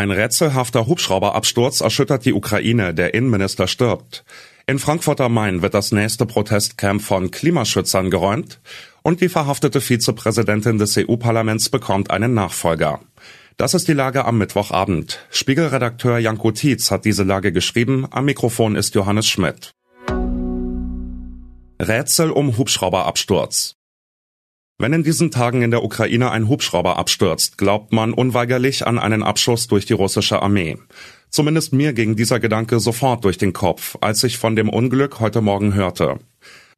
Ein rätselhafter Hubschrauberabsturz erschüttert die Ukraine, der Innenminister stirbt. In Frankfurt am Main wird das nächste Protestcamp von Klimaschützern geräumt und die verhaftete Vizepräsidentin des EU-Parlaments bekommt einen Nachfolger. Das ist die Lage am Mittwochabend. Spiegelredakteur Janko Tietz hat diese Lage geschrieben. Am Mikrofon ist Johannes Schmidt. Rätsel um Hubschrauberabsturz. Wenn in diesen Tagen in der Ukraine ein Hubschrauber abstürzt, glaubt man unweigerlich an einen Abschuss durch die russische Armee. Zumindest mir ging dieser Gedanke sofort durch den Kopf, als ich von dem Unglück heute Morgen hörte.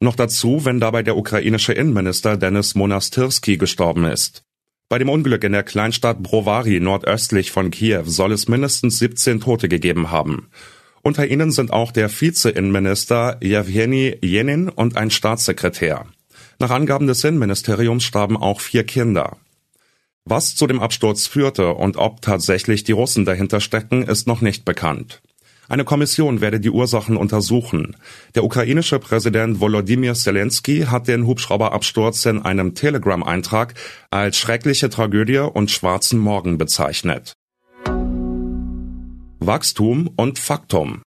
Noch dazu, wenn dabei der ukrainische Innenminister Denis Monastirski gestorben ist. Bei dem Unglück in der Kleinstadt Brovary nordöstlich von Kiew soll es mindestens 17 Tote gegeben haben. Unter ihnen sind auch der Vize-Innenminister Jewgeni Jenin und ein Staatssekretär. Nach Angaben des Innenministeriums starben auch vier Kinder. Was zu dem Absturz führte und ob tatsächlich die Russen dahinter stecken, ist noch nicht bekannt. Eine Kommission werde die Ursachen untersuchen. Der ukrainische Präsident Volodymyr Zelensky hat den Hubschrauberabsturz in einem Telegram-Eintrag als schreckliche Tragödie und schwarzen Morgen bezeichnet. Wachstum und Faktum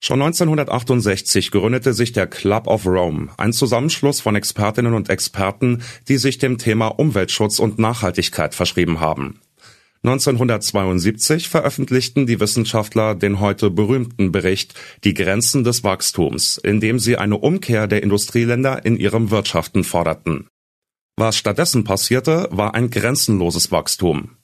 Schon 1968 gründete sich der Club of Rome, ein Zusammenschluss von Expertinnen und Experten, die sich dem Thema Umweltschutz und Nachhaltigkeit verschrieben haben. 1972 veröffentlichten die Wissenschaftler den heute berühmten Bericht Die Grenzen des Wachstums, in dem sie eine Umkehr der Industrieländer in ihrem Wirtschaften forderten. Was stattdessen passierte, war ein grenzenloses Wachstum.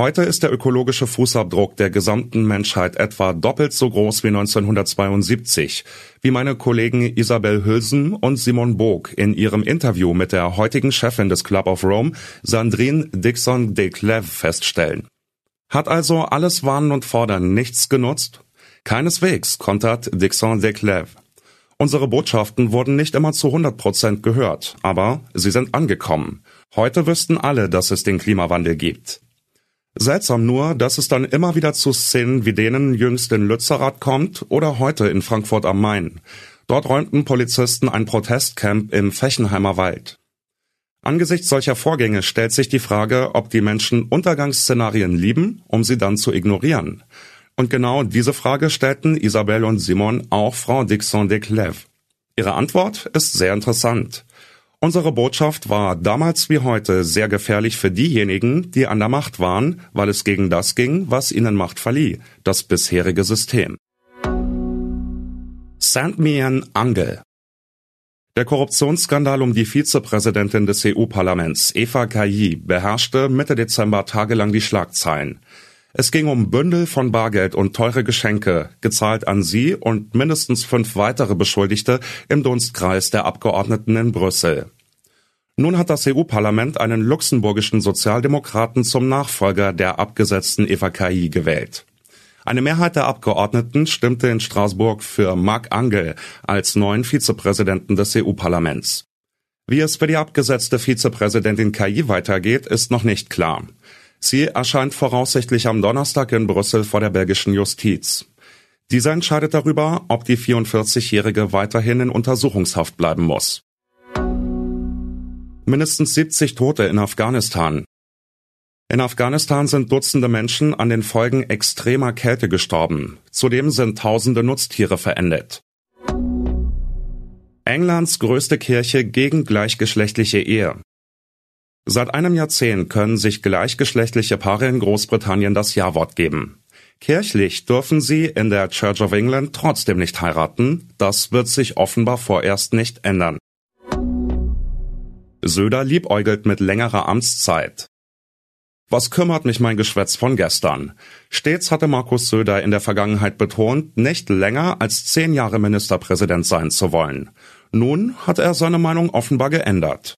Heute ist der ökologische Fußabdruck der gesamten Menschheit etwa doppelt so groß wie 1972, wie meine Kollegen Isabel Hülsen und Simon Bog in ihrem Interview mit der heutigen Chefin des Club of Rome, Sandrine Dixon de Cleve, feststellen. Hat also alles Warnen und Fordern nichts genutzt? Keineswegs, kontert Dixon de Cleve. Unsere Botschaften wurden nicht immer zu 100 Prozent gehört, aber sie sind angekommen. Heute wüssten alle, dass es den Klimawandel gibt. Seltsam nur, dass es dann immer wieder zu Szenen wie denen jüngst in Lützerath kommt oder heute in Frankfurt am Main. Dort räumten Polizisten ein Protestcamp im Fechenheimer Wald. Angesichts solcher Vorgänge stellt sich die Frage, ob die Menschen Untergangsszenarien lieben, um sie dann zu ignorieren. Und genau diese Frage stellten Isabelle und Simon auch Frau Dixon de Clève. Ihre Antwort ist sehr interessant. Unsere Botschaft war damals wie heute sehr gefährlich für diejenigen, die an der Macht waren, weil es gegen das ging, was ihnen Macht verlieh, das bisherige System. Sandmian Angel der Korruptionsskandal um die Vizepräsidentin des EU-Parlaments, Eva Kayi, beherrschte Mitte Dezember tagelang die Schlagzeilen. Es ging um Bündel von Bargeld und teure Geschenke, gezahlt an sie und mindestens fünf weitere Beschuldigte im Dunstkreis der Abgeordneten in Brüssel. Nun hat das EU-Parlament einen luxemburgischen Sozialdemokraten zum Nachfolger der abgesetzten Eva Kayi gewählt. Eine Mehrheit der Abgeordneten stimmte in Straßburg für Marc Angel als neuen Vizepräsidenten des EU-Parlaments. Wie es für die abgesetzte Vizepräsidentin Kayi weitergeht, ist noch nicht klar. Sie erscheint voraussichtlich am Donnerstag in Brüssel vor der belgischen Justiz. Dieser entscheidet darüber, ob die 44-Jährige weiterhin in Untersuchungshaft bleiben muss. Mindestens 70 Tote in Afghanistan. In Afghanistan sind Dutzende Menschen an den Folgen extremer Kälte gestorben. Zudem sind tausende Nutztiere verendet. Englands größte Kirche gegen gleichgeschlechtliche Ehe. Seit einem Jahrzehnt können sich gleichgeschlechtliche Paare in Großbritannien das Ja-Wort geben. Kirchlich dürfen sie in der Church of England trotzdem nicht heiraten. Das wird sich offenbar vorerst nicht ändern. Söder liebäugelt mit längerer Amtszeit. Was kümmert mich mein Geschwätz von gestern? Stets hatte Markus Söder in der Vergangenheit betont, nicht länger als zehn Jahre Ministerpräsident sein zu wollen. Nun hat er seine Meinung offenbar geändert.